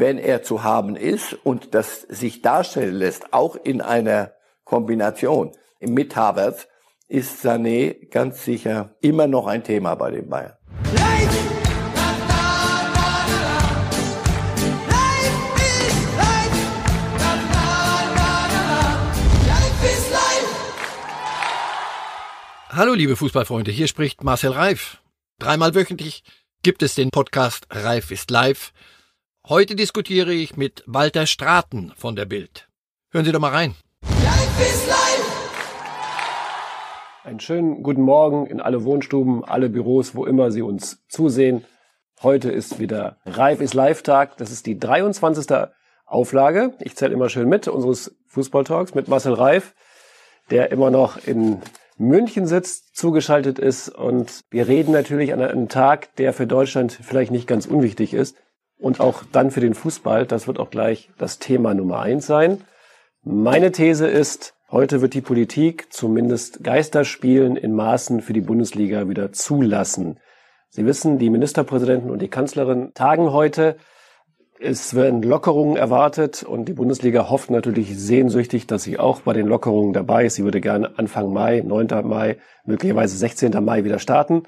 wenn er zu haben ist und das sich darstellen lässt, auch in einer Kombination mit Havertz, ist Sané ganz sicher immer noch ein Thema bei den Bayern. Hallo liebe Fußballfreunde, hier spricht Marcel Reif. Dreimal wöchentlich gibt es den Podcast Reif ist live. Heute diskutiere ich mit Walter Straten von der Bild. Hören Sie doch mal rein. Reif ist live. Einen schönen guten Morgen in alle Wohnstuben, alle Büros, wo immer Sie uns zusehen. Heute ist wieder Reif ist live Tag. Das ist die 23. Auflage. Ich zähle immer schön mit unseres Fußballtalks mit Marcel Reif, der immer noch in München sitzt, zugeschaltet ist. Und wir reden natürlich an einem Tag, der für Deutschland vielleicht nicht ganz unwichtig ist. Und auch dann für den Fußball. Das wird auch gleich das Thema Nummer eins sein. Meine These ist, heute wird die Politik zumindest Geisterspielen in Maßen für die Bundesliga wieder zulassen. Sie wissen, die Ministerpräsidenten und die Kanzlerin tagen heute. Es werden Lockerungen erwartet und die Bundesliga hofft natürlich sehnsüchtig, dass sie auch bei den Lockerungen dabei ist. Sie würde gerne Anfang Mai, 9. Mai, möglicherweise 16. Mai wieder starten.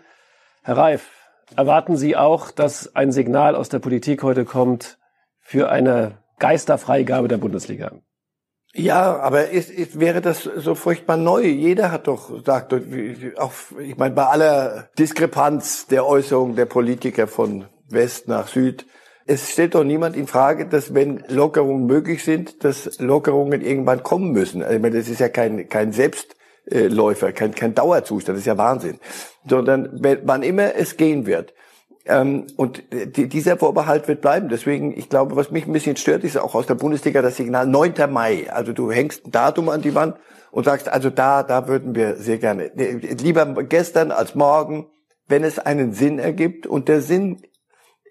Herr Reif, erwarten Sie auch, dass ein Signal aus der Politik heute kommt für eine Geisterfreigabe der Bundesliga? Ja, aber ist, ist, wäre das so furchtbar neu? Jeder hat doch gesagt, auch, ich meine, bei aller Diskrepanz der Äußerungen der Politiker von West nach Süd, es stellt doch niemand in Frage, dass wenn Lockerungen möglich sind, dass Lockerungen irgendwann kommen müssen. Also, ich meine, das ist ja kein, kein Selbstläufer, kein, kein Dauerzustand, das ist ja Wahnsinn. Sondern wann immer es gehen wird. Ähm, und die, dieser Vorbehalt wird bleiben. Deswegen, ich glaube, was mich ein bisschen stört, ist auch aus der Bundesliga das Signal 9. Mai. Also du hängst ein Datum an die Wand und sagst, also da, da würden wir sehr gerne, lieber gestern als morgen, wenn es einen Sinn ergibt. Und der Sinn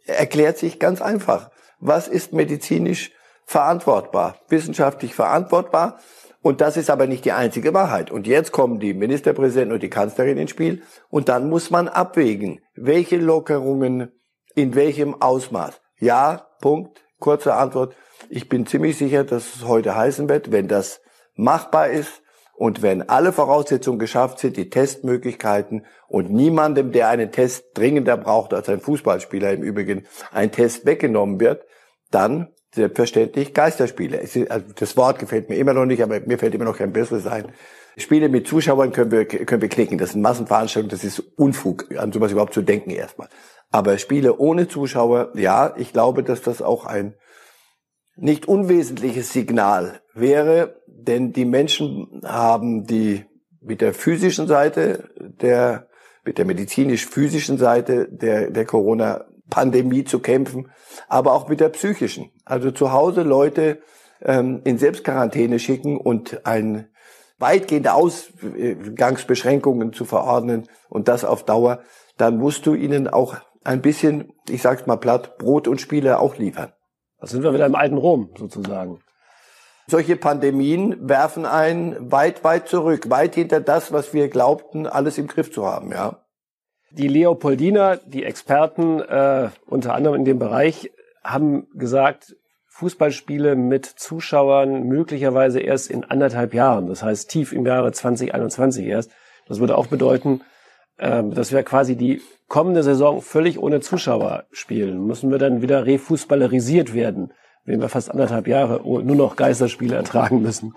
erklärt sich ganz einfach. Was ist medizinisch verantwortbar, wissenschaftlich verantwortbar? Und das ist aber nicht die einzige Wahrheit. Und jetzt kommen die Ministerpräsidenten und die Kanzlerin ins Spiel. Und dann muss man abwägen, welche Lockerungen in welchem Ausmaß. Ja, Punkt. Kurze Antwort. Ich bin ziemlich sicher, dass es heute heißen wird, wenn das machbar ist, und wenn alle Voraussetzungen geschafft sind, die Testmöglichkeiten und niemandem, der einen Test dringender braucht als ein Fußballspieler im Übrigen, ein Test weggenommen wird, dann selbstverständlich Geisterspiele. Also das Wort gefällt mir immer noch nicht, aber mir fällt immer noch kein besseres ein. Spiele mit Zuschauern können wir, können wir klicken. Das sind Massenveranstaltungen, das ist Unfug, an sowas überhaupt zu denken erstmal. Aber Spiele ohne Zuschauer, ja, ich glaube, dass das auch ein nicht unwesentliches Signal wäre, denn die Menschen haben die mit der physischen Seite der, mit der medizinisch-physischen Seite der, der Corona-Pandemie zu kämpfen, aber auch mit der psychischen. Also zu Hause Leute ähm, in Selbstquarantäne schicken und ein weitgehende Ausgangsbeschränkungen zu verordnen und das auf Dauer, dann musst du ihnen auch ein bisschen, ich sag's mal platt, Brot und Spiele auch liefern. Da sind wir wieder im alten Rom sozusagen. Solche Pandemien werfen einen weit, weit zurück, weit hinter das, was wir glaubten, alles im Griff zu haben, ja. Die Leopoldiner, die Experten, äh, unter anderem in dem Bereich, haben gesagt, Fußballspiele mit Zuschauern möglicherweise erst in anderthalb Jahren, das heißt tief im Jahre 2021 erst. Das würde auch bedeuten, äh, dass wir quasi die kommende Saison völlig ohne Zuschauer spielen. Müssen wir dann wieder refußballerisiert werden, wenn wir fast anderthalb Jahre nur noch Geisterspiele ertragen müssen.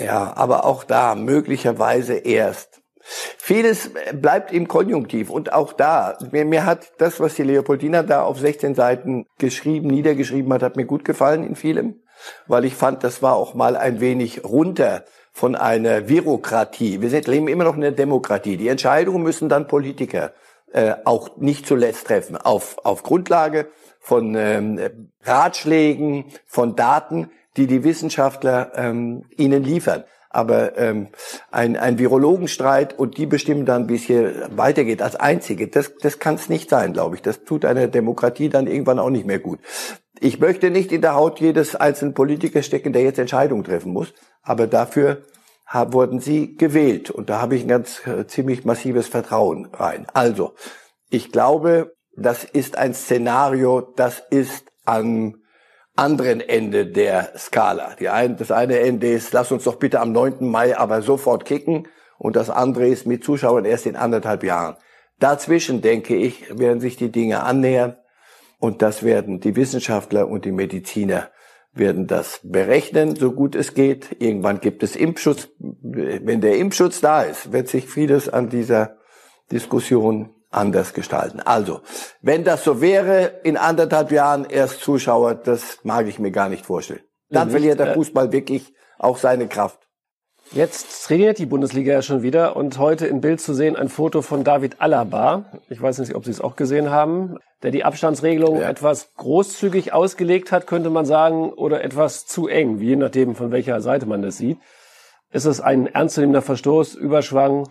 Ja, aber auch da möglicherweise erst. Vieles bleibt im Konjunktiv und auch da, mir, mir hat das, was die Leopoldina da auf 16 Seiten geschrieben, niedergeschrieben hat, hat mir gut gefallen in vielem, weil ich fand, das war auch mal ein wenig runter von einer Bürokratie. Wir sind, leben immer noch in der Demokratie. Die Entscheidungen müssen dann Politiker äh, auch nicht zuletzt treffen, auf, auf Grundlage von ähm, Ratschlägen, von Daten, die die Wissenschaftler ähm, ihnen liefern. Aber ähm, ein, ein Virologenstreit und die bestimmen dann, wie es hier weitergeht, als Einzige, das, das kann es nicht sein, glaube ich. Das tut einer Demokratie dann irgendwann auch nicht mehr gut. Ich möchte nicht in der Haut jedes einzelnen Politikers stecken, der jetzt Entscheidungen treffen muss aber dafür wurden sie gewählt und da habe ich ein ganz äh, ziemlich massives Vertrauen rein. Also, ich glaube, das ist ein Szenario, das ist am anderen Ende der Skala. Ein, das eine Ende ist, lass uns doch bitte am 9. Mai aber sofort kicken und das andere ist mit Zuschauern erst in anderthalb Jahren. Dazwischen, denke ich, werden sich die Dinge annähern und das werden die Wissenschaftler und die Mediziner werden das berechnen, so gut es geht. Irgendwann gibt es Impfschutz. Wenn der Impfschutz da ist, wird sich vieles an dieser Diskussion anders gestalten. Also, wenn das so wäre, in anderthalb Jahren erst Zuschauer, das mag ich mir gar nicht vorstellen. Dann nicht, verliert der Fußball wirklich auch seine Kraft. Jetzt trainiert die Bundesliga ja schon wieder und heute in Bild zu sehen ein Foto von David Alaba. Ich weiß nicht, ob Sie es auch gesehen haben, der die Abstandsregelung ja. etwas großzügig ausgelegt hat, könnte man sagen, oder etwas zu eng, je nachdem, von welcher Seite man das sieht. Ist es ein ernstzunehmender Verstoß, Überschwang?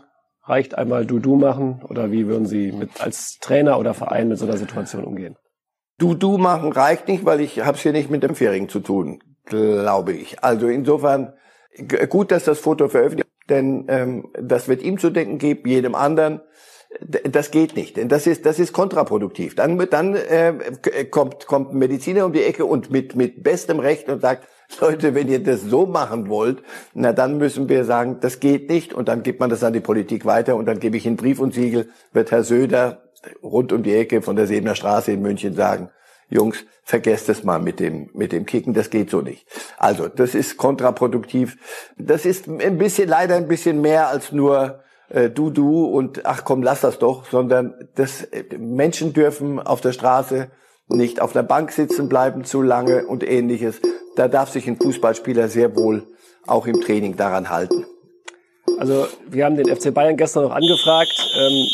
Reicht einmal Du-Du machen? Oder wie würden Sie mit, als Trainer oder Verein mit so einer Situation umgehen? Du-Du machen reicht nicht, weil ich habe es hier nicht mit dem Fähring zu tun, glaube ich. Also insofern gut, dass das Foto veröffentlicht, denn ähm, das wird ihm zu denken geben, jedem anderen. Das geht nicht, denn das ist das ist kontraproduktiv. Dann dann äh, kommt kommt ein Mediziner um die Ecke und mit mit bestem Recht und sagt Leute, wenn ihr das so machen wollt, na dann müssen wir sagen, das geht nicht und dann gibt man das an die Politik weiter und dann gebe ich einen Brief und Siegel, wird Herr Söder rund um die Ecke von der Sebener Straße in München sagen, Jungs, vergesst es mal mit dem, mit dem Kicken, das geht so nicht. Also, das ist kontraproduktiv. Das ist ein bisschen, leider ein bisschen mehr als nur äh, du, du und ach komm, lass das doch, sondern das, äh, Menschen dürfen auf der Straße nicht auf der Bank sitzen bleiben zu lange und ähnliches. Da darf sich ein Fußballspieler sehr wohl auch im Training daran halten. Also wir haben den FC Bayern gestern noch angefragt. Ähm,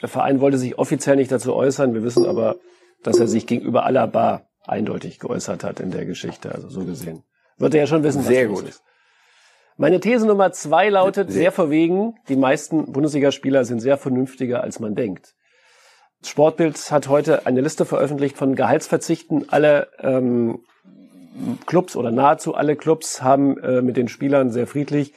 der Verein wollte sich offiziell nicht dazu äußern. Wir wissen aber, dass er sich gegenüber Alaba eindeutig geäußert hat in der Geschichte. Also so gesehen. Wird er ja schon wissen, Sehr gut. Ist. Meine These Nummer zwei lautet, sehr verwegen, die meisten Bundesligaspieler sind sehr vernünftiger, als man denkt. Sportbild hat heute eine Liste veröffentlicht von Gehaltsverzichten. Alle ähm, Clubs oder nahezu alle Clubs haben äh, mit den Spielern sehr friedlich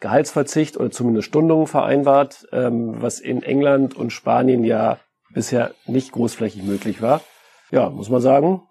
Gehaltsverzicht oder zumindest Stundungen vereinbart, ähm, was in England und Spanien ja bisher nicht großflächig möglich war. Ja, muss man sagen,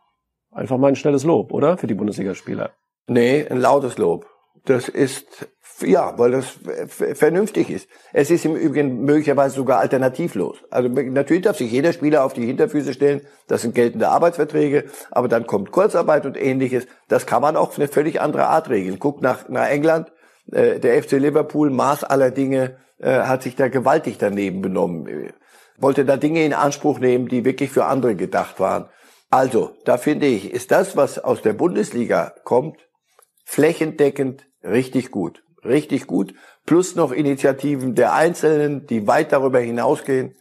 einfach mal ein schnelles Lob, oder? Für die Bundesligaspieler. Nee, ein lautes Lob. Das ist, ja, weil das vernünftig ist. Es ist im Übrigen möglicherweise sogar alternativlos. Also natürlich darf sich jeder Spieler auf die Hinterfüße stellen. Das sind geltende Arbeitsverträge. Aber dann kommt Kurzarbeit und ähnliches. Das kann man auch auf eine völlig andere Art regeln. Guckt nach, nach England. Äh, der FC Liverpool, Maß aller Dinge, äh, hat sich da gewaltig daneben benommen wollte da Dinge in Anspruch nehmen, die wirklich für andere gedacht waren. Also, da finde ich, ist das, was aus der Bundesliga kommt, flächendeckend richtig gut. Richtig gut. Plus noch Initiativen der Einzelnen, die weit darüber hinausgehen.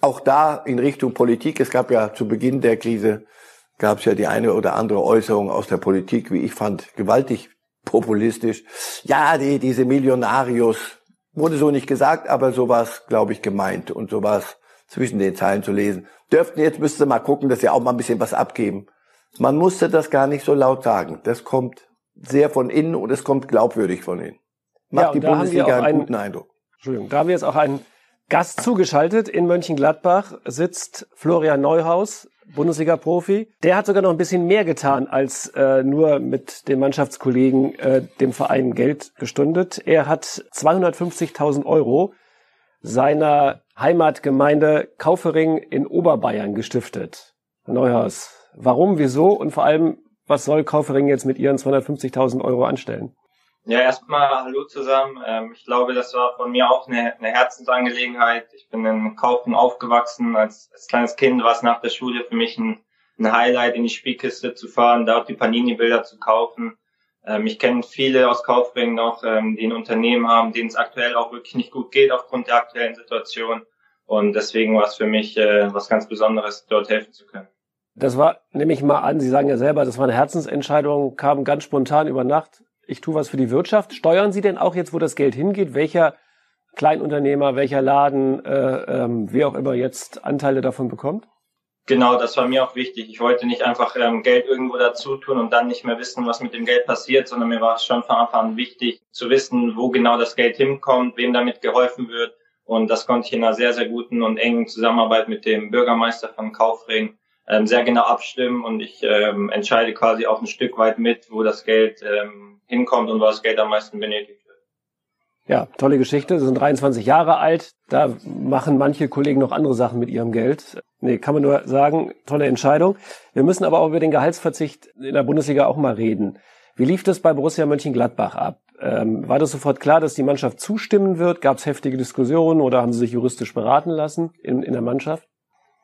Auch da in Richtung Politik. Es gab ja zu Beginn der Krise, gab es ja die eine oder andere Äußerung aus der Politik, wie ich fand, gewaltig populistisch. Ja, die, diese Millionarius, wurde so nicht gesagt, aber so war es, glaube ich, gemeint. Und so war es zwischen den Zeilen zu lesen. Dürften jetzt müsste mal gucken, dass sie auch mal ein bisschen was abgeben. Man musste das gar nicht so laut sagen. Das kommt sehr von innen und es kommt glaubwürdig von innen. Macht ja, die Bundesliga einen, einen guten Eindruck. Entschuldigung, da haben wir jetzt auch einen Gast zugeschaltet. In Mönchengladbach sitzt Florian Neuhaus, Bundesliga-Profi. Der hat sogar noch ein bisschen mehr getan, als äh, nur mit den Mannschaftskollegen äh, dem Verein Geld gestundet. Er hat 250.000 Euro seiner Heimatgemeinde Kaufering in Oberbayern gestiftet. Neuhaus, warum, wieso und vor allem, was soll Kaufering jetzt mit ihren 250.000 Euro anstellen? Ja, erstmal Hallo zusammen. Ähm, ich glaube, das war von mir auch eine, eine Herzensangelegenheit. Ich bin in Kaufen aufgewachsen. Als, als kleines Kind war es nach der Schule für mich ein, ein Highlight, in die Spielkiste zu fahren, dort die Panini-Bilder zu kaufen. Ähm, ich kenne viele aus Kaufbringen noch, ähm, die ein Unternehmen haben, denen es aktuell auch wirklich nicht gut geht aufgrund der aktuellen Situation. Und deswegen war es für mich äh, was ganz Besonderes, dort helfen zu können. Das war, nehme ich mal an, Sie sagen ja selber, das war eine Herzensentscheidung, kam ganz spontan über Nacht. Ich tue was für die Wirtschaft. Steuern Sie denn auch jetzt, wo das Geld hingeht, welcher Kleinunternehmer, welcher Laden, äh, ähm, wer auch immer jetzt Anteile davon bekommt? Genau, das war mir auch wichtig. Ich wollte nicht einfach ähm, Geld irgendwo dazu tun und dann nicht mehr wissen, was mit dem Geld passiert, sondern mir war es schon von Anfang an wichtig zu wissen, wo genau das Geld hinkommt, wem damit geholfen wird. Und das konnte ich in einer sehr, sehr guten und engen Zusammenarbeit mit dem Bürgermeister von Kaufring ähm, sehr genau abstimmen und ich ähm, entscheide quasi auch ein Stück weit mit, wo das Geld ähm, hinkommt und was Geld am meisten benötigt wird. Ja, tolle Geschichte. Sie sind 23 Jahre alt. Da machen manche Kollegen noch andere Sachen mit ihrem Geld. Nee, kann man nur sagen, tolle Entscheidung. Wir müssen aber auch über den Gehaltsverzicht in der Bundesliga auch mal reden. Wie lief das bei Borussia Mönchengladbach ab? Ähm, war das sofort klar, dass die Mannschaft zustimmen wird? Gab es heftige Diskussionen oder haben sie sich juristisch beraten lassen in, in der Mannschaft?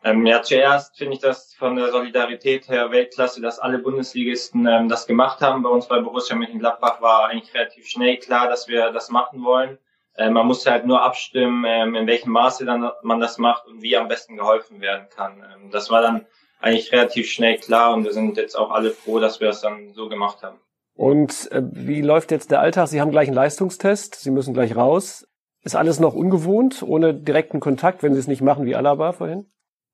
Ähm, ja, zuerst finde ich das von der Solidarität her Weltklasse, dass alle Bundesligisten ähm, das gemacht haben. Bei uns bei Borussia Mönchengladbach war eigentlich relativ schnell klar, dass wir das machen wollen. Ähm, man musste halt nur abstimmen, ähm, in welchem Maße dann man das macht und wie am besten geholfen werden kann. Ähm, das war dann eigentlich relativ schnell klar und wir sind jetzt auch alle froh, dass wir das dann so gemacht haben. Und äh, wie läuft jetzt der Alltag? Sie haben gleich einen Leistungstest, Sie müssen gleich raus. Ist alles noch ungewohnt, ohne direkten Kontakt, wenn Sie es nicht machen wie Alaba vorhin?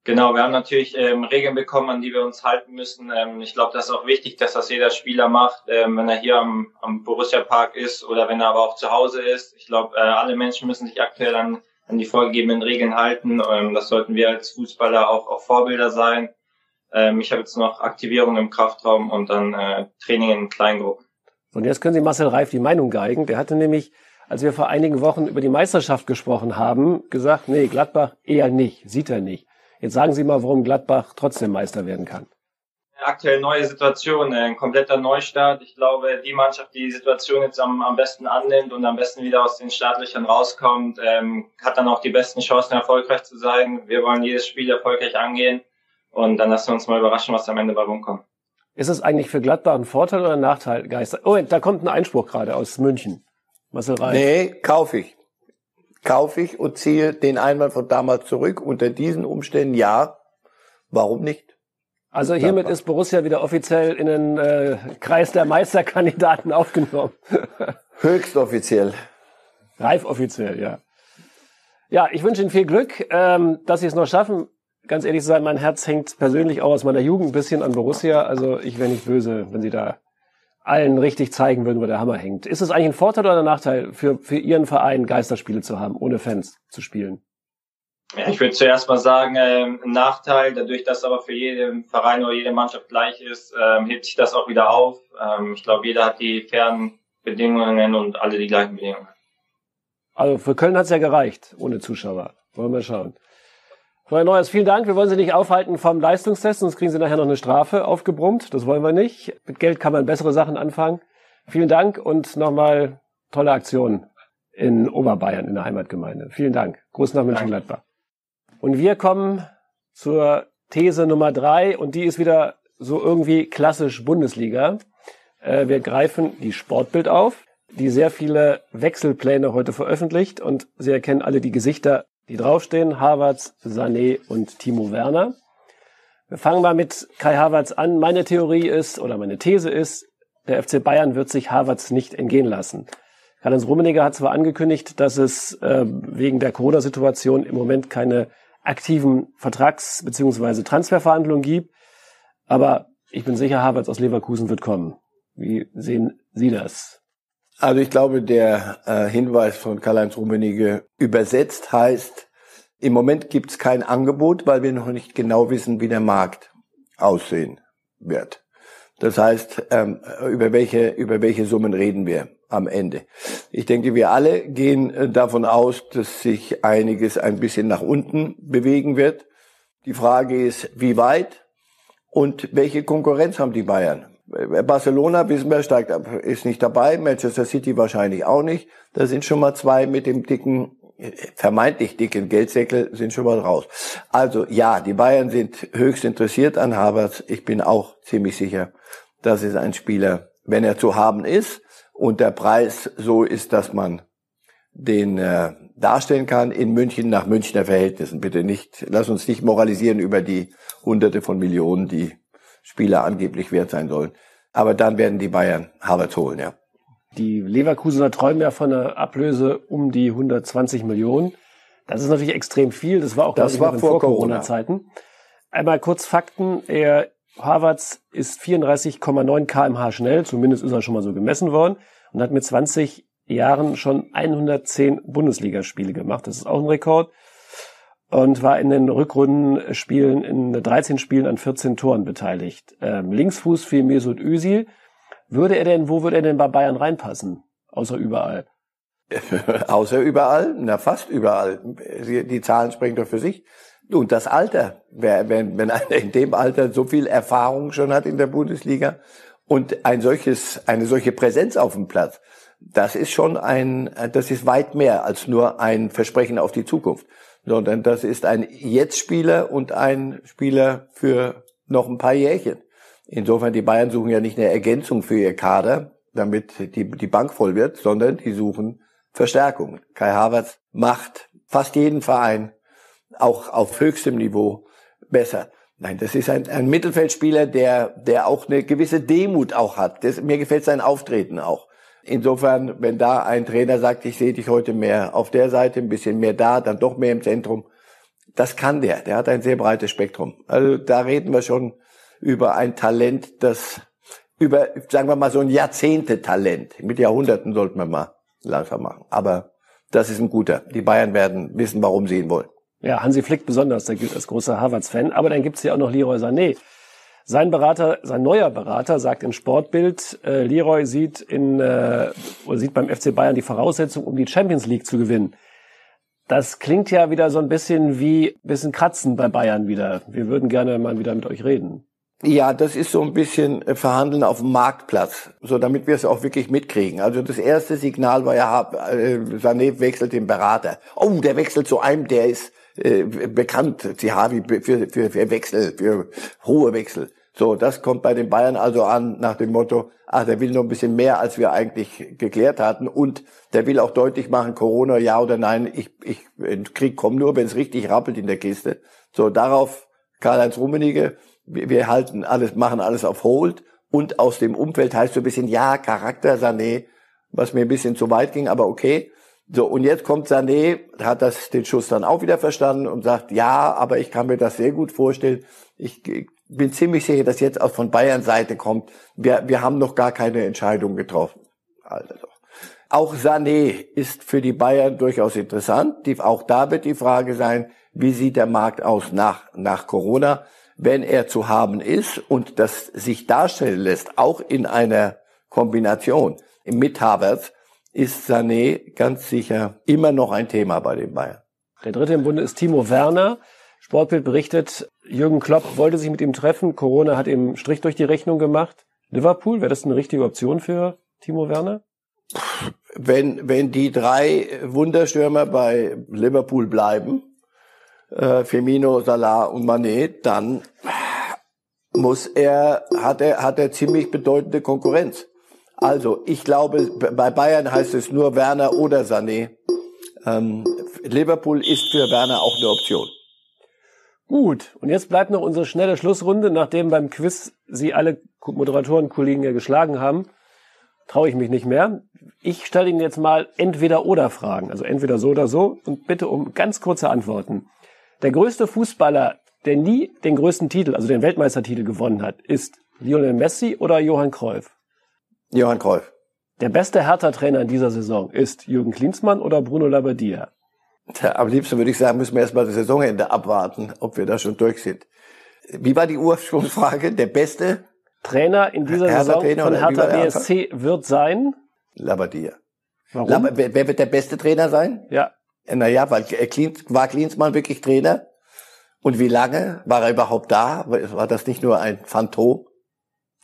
Genau, wir haben natürlich ähm, Regeln bekommen, an die wir uns halten müssen. Ähm, ich glaube, das ist auch wichtig, dass das jeder Spieler macht, ähm, wenn er hier am, am Borussia Park ist oder wenn er aber auch zu Hause ist. Ich glaube, äh, alle Menschen müssen sich aktuell an, an die vorgegebenen Regeln halten. Ähm, das sollten wir als Fußballer auch, auch Vorbilder sein. Ähm, ich habe jetzt noch Aktivierung im Kraftraum und dann äh, Training in Kleingruppen. Und jetzt können Sie Marcel Reif die Meinung geigen. Der hatte nämlich, als wir vor einigen Wochen über die Meisterschaft gesprochen haben, gesagt, nee, Gladbach eher nicht, sieht er nicht. Jetzt sagen Sie mal, warum Gladbach trotzdem Meister werden kann. Aktuell neue Situation, ein kompletter Neustart. Ich glaube, die Mannschaft, die die Situation jetzt am, am besten annimmt und am besten wieder aus den Startlöchern rauskommt, ähm, hat dann auch die besten Chancen, erfolgreich zu sein. Wir wollen jedes Spiel erfolgreich angehen und dann lassen wir uns mal überraschen, was am Ende bei rumkommt. Ist es eigentlich für Gladbach ein Vorteil oder ein Nachteil, Geister? Oh, da kommt ein Einspruch gerade aus München. Marcel Reif. Nee, kaufe ich kaufe ich und ziehe den Einwand von damals zurück. Unter diesen Umständen ja. Warum nicht? Also hiermit ist Borussia wieder offiziell in den äh, Kreis der Meisterkandidaten aufgenommen. Höchst offiziell. Reif offiziell, ja. Ja, ich wünsche Ihnen viel Glück, ähm, dass Sie es noch schaffen. Ganz ehrlich zu sein, mein Herz hängt persönlich auch aus meiner Jugend ein bisschen an Borussia. Also ich wäre nicht böse, wenn Sie da allen richtig zeigen würden, wo der Hammer hängt. Ist es eigentlich ein Vorteil oder ein Nachteil für, für Ihren Verein, Geisterspiele zu haben, ohne Fans zu spielen? Ja, ich würde zuerst mal sagen, äh, ein Nachteil, dadurch, dass aber für jeden Verein oder jede Mannschaft gleich ist, ähm, hebt sich das auch wieder auf. Ähm, ich glaube, jeder hat die fairen Bedingungen und alle die gleichen Bedingungen. Also für Köln hat's ja gereicht, ohne Zuschauer. Wollen wir schauen. Frau Neuers, vielen Dank. Wir wollen Sie nicht aufhalten vom Leistungstest, sonst kriegen Sie nachher noch eine Strafe aufgebrummt. Das wollen wir nicht. Mit Geld kann man bessere Sachen anfangen. Vielen Dank und nochmal tolle Aktion in Oberbayern, in der Heimatgemeinde. Vielen Dank. Gruß nach Mönchengladbach. Und wir kommen zur These Nummer drei und die ist wieder so irgendwie klassisch Bundesliga. Äh, wir greifen die Sportbild auf, die sehr viele Wechselpläne heute veröffentlicht und Sie erkennen alle die Gesichter die draufstehen, Harvards, Sané und Timo Werner. Wir fangen mal mit Kai Havertz an. Meine Theorie ist, oder meine These ist, der FC Bayern wird sich Havertz nicht entgehen lassen. Karl-Heinz Rummenigge hat zwar angekündigt, dass es äh, wegen der Corona-Situation im Moment keine aktiven Vertrags- bzw. Transferverhandlungen gibt, aber ich bin sicher, Havertz aus Leverkusen wird kommen. Wie sehen Sie das? Also ich glaube, der äh, Hinweis von Karl-Heinz Rummenigge übersetzt heißt, im Moment gibt es kein Angebot, weil wir noch nicht genau wissen, wie der Markt aussehen wird. Das heißt, ähm, über welche über welche Summen reden wir am Ende? Ich denke, wir alle gehen äh, davon aus, dass sich einiges ein bisschen nach unten bewegen wird. Die Frage ist, wie weit und welche Konkurrenz haben die Bayern? Barcelona, wissen wir, steigt ab, ist nicht dabei, Manchester City wahrscheinlich auch nicht. Da sind schon mal zwei mit dem dicken, vermeintlich dicken Geldsäckel sind schon mal raus. Also ja, die Bayern sind höchst interessiert an Havertz. Ich bin auch ziemlich sicher, das ist ein Spieler, wenn er zu haben ist und der Preis so ist, dass man den äh, darstellen kann in München nach Münchner Verhältnissen. Bitte nicht, lass uns nicht moralisieren über die Hunderte von Millionen, die Spieler angeblich wert sein sollen. Aber dann werden die Bayern Harvard holen, ja. Die Leverkusener träumen ja von einer Ablöse um die 120 Millionen. Das ist natürlich extrem viel. Das war auch das war vor Corona-Zeiten. Corona Einmal kurz Fakten. Er, Harvards ist 34,9 kmh schnell. Zumindest ist er schon mal so gemessen worden. Und hat mit 20 Jahren schon 110 Bundesligaspiele gemacht. Das ist auch ein Rekord. Und war in den Rückrundenspielen in 13 Spielen an 14 Toren beteiligt. Ähm, Linksfuß für Mesut Özil. Würde er denn, wo würde er denn bei Bayern reinpassen? Außer überall. Außer überall, na fast überall. Die Zahlen sprechen doch für sich. Und das Alter, wenn, wenn einer in dem Alter so viel Erfahrung schon hat in der Bundesliga und ein solches, eine solche Präsenz auf dem Platz, das ist schon ein, das ist weit mehr als nur ein Versprechen auf die Zukunft, sondern das ist ein Jetzt-Spieler und ein Spieler für noch ein paar Jährchen. Insofern, die Bayern suchen ja nicht eine Ergänzung für ihr Kader, damit die, die Bank voll wird, sondern die suchen Verstärkung. Kai Havertz macht fast jeden Verein auch auf höchstem Niveau besser. Nein, das ist ein, ein Mittelfeldspieler, der, der auch eine gewisse Demut auch hat. Das, mir gefällt sein Auftreten auch. Insofern, wenn da ein Trainer sagt, ich sehe dich heute mehr auf der Seite, ein bisschen mehr da, dann doch mehr im Zentrum, das kann der. Der hat ein sehr breites Spektrum. Also da reden wir schon über ein Talent, das über, sagen wir mal, so ein Jahrzehnte-Talent. Mit Jahrhunderten sollten wir mal langsam machen. Aber das ist ein guter. Die Bayern werden wissen, warum sie ihn wollen. Ja, Hansi Flick besonders, der gilt als großer Harvards-Fan. Aber dann gibt's ja auch noch Leroy Sané. Sein Berater, sein neuer Berater sagt im Sportbild, äh, Leroy sieht in äh, oder sieht beim FC Bayern die Voraussetzung, um die Champions League zu gewinnen. Das klingt ja wieder so ein bisschen wie bisschen Kratzen bei Bayern wieder. Wir würden gerne mal wieder mit euch reden. Ja, das ist so ein bisschen äh, Verhandeln auf dem Marktplatz, so damit wir es auch wirklich mitkriegen. Also das erste Signal war ja, äh, Sané wechselt den Berater. Oh, der wechselt zu einem, der ist äh, bekannt, Zihavi, für, für, für Wechsel, für hohe Wechsel. So, das kommt bei den Bayern also an nach dem Motto, ah, der will noch ein bisschen mehr, als wir eigentlich geklärt hatten. Und der will auch deutlich machen, Corona ja oder nein, ich, ich Krieg kommt nur, wenn es richtig rappelt in der Kiste. So, darauf Karl-Heinz Rummenigge, wir, wir halten alles, machen alles auf Hold. Und aus dem Umfeld heißt so ein bisschen, ja, Charakter Sané, was mir ein bisschen zu weit ging, aber okay. So, und jetzt kommt Sané, hat das, den Schuss dann auch wieder verstanden und sagt, ja, aber ich kann mir das sehr gut vorstellen. Ich bin ziemlich sicher, dass jetzt auch von Bayern Seite kommt. Wir, wir haben noch gar keine Entscheidung getroffen. Also. Auch Sané ist für die Bayern durchaus interessant. Die, auch da wird die Frage sein, wie sieht der Markt aus nach, nach Corona? Wenn er zu haben ist und das sich darstellen lässt, auch in einer Kombination mit Havertz, ist Sané ganz sicher immer noch ein Thema bei den Bayern. Der dritte im Bunde ist Timo Werner. Sportbild berichtet, Jürgen Klopp wollte sich mit ihm treffen. Corona hat ihm Strich durch die Rechnung gemacht. Liverpool, wäre das eine richtige Option für Timo Werner? Wenn, wenn die drei Wunderstürmer bei Liverpool bleiben, äh, Firmino, Salah und Mané, dann muss er, hat er, hat er ziemlich bedeutende Konkurrenz. Also, ich glaube, bei Bayern heißt es nur Werner oder Sané. Ähm, Liverpool ist für Werner auch eine Option. Gut, und jetzt bleibt noch unsere schnelle Schlussrunde. Nachdem beim Quiz Sie alle Moderatorenkollegen ja geschlagen haben, traue ich mich nicht mehr. Ich stelle Ihnen jetzt mal entweder oder Fragen, also entweder so oder so, und bitte um ganz kurze Antworten. Der größte Fußballer, der nie den größten Titel, also den Weltmeistertitel gewonnen hat, ist Lionel Messi oder Johann Cruyff? Johann Cruyff. Der beste Hertha-Trainer in dieser Saison ist Jürgen Klinsmann oder Bruno Labbadia? Tja, am liebsten würde ich sagen, müssen wir erstmal das Saisonende abwarten, ob wir da schon durch sind. Wie war die Ursprungsfrage? Der beste Trainer in dieser Hertha Saison von Hertha BSC wird sein? Labbadia. Warum? Lab wer, wird der beste Trainer sein? Ja. Naja, weil Klins, war Klinsmann wirklich Trainer? Und wie lange war er überhaupt da? War das nicht nur ein Phantom?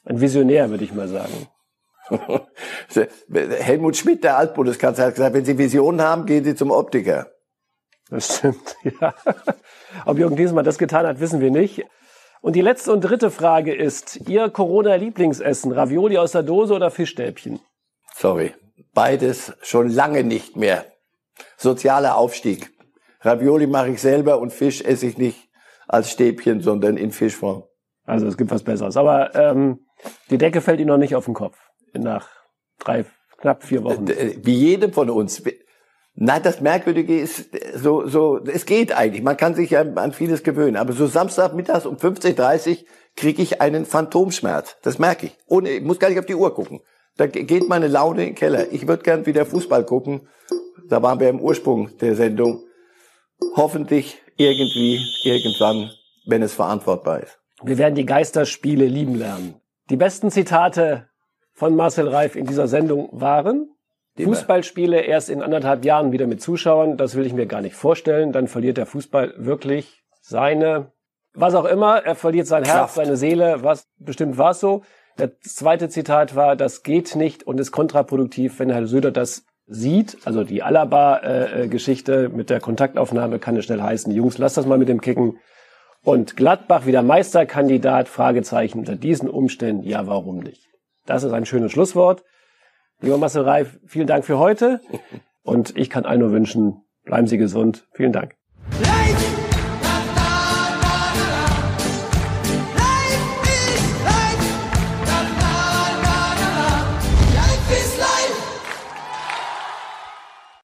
Ein Visionär, würde ich mal sagen. Helmut Schmidt, der Altbundeskanzler, hat gesagt, wenn Sie Visionen haben, gehen Sie zum Optiker. Das stimmt, ja. Ob Jürgen Klinsmann das getan hat, wissen wir nicht. Und die letzte und dritte Frage ist, Ihr Corona-Lieblingsessen, Ravioli aus der Dose oder Fischstäbchen? Sorry, beides schon lange nicht mehr. Sozialer Aufstieg. Ravioli mache ich selber und Fisch esse ich nicht als Stäbchen, sondern in Fischform. Also es gibt was Besseres. Aber ähm, die Decke fällt Ihnen noch nicht auf den Kopf nach drei, knapp vier Wochen. Wie jedem von uns. Nein, das Merkwürdige ist, so, so, es geht eigentlich. Man kann sich ja an vieles gewöhnen. Aber so Samstagmittags um 15.30 Uhr kriege ich einen Phantomschmerz. Das merke ich. Ohne, ich muss gar nicht auf die Uhr gucken. Da geht meine Laune in den Keller. Ich würde gern wieder Fußball gucken. Da waren wir im Ursprung der Sendung. Hoffentlich irgendwie, irgendwann, wenn es verantwortbar ist. Wir werden die Geisterspiele lieben lernen. Die besten Zitate von Marcel Reif in dieser Sendung waren Fußballspiele erst in anderthalb Jahren wieder mit Zuschauern. Das will ich mir gar nicht vorstellen. Dann verliert der Fußball wirklich seine, was auch immer. Er verliert sein Kraft. Herz, seine Seele. Was bestimmt war es so. Das zweite Zitat war, das geht nicht und ist kontraproduktiv, wenn Herr Söder das sieht. Also die Alaba-Geschichte mit der Kontaktaufnahme kann es schnell heißen, Jungs, lasst das mal mit dem Kicken. Und Gladbach wieder Meisterkandidat, Fragezeichen unter diesen Umständen, ja, warum nicht? Das ist ein schönes Schlusswort. Lieber Marcel Reif, vielen Dank für heute. Und ich kann allen nur wünschen, bleiben Sie gesund. Vielen Dank.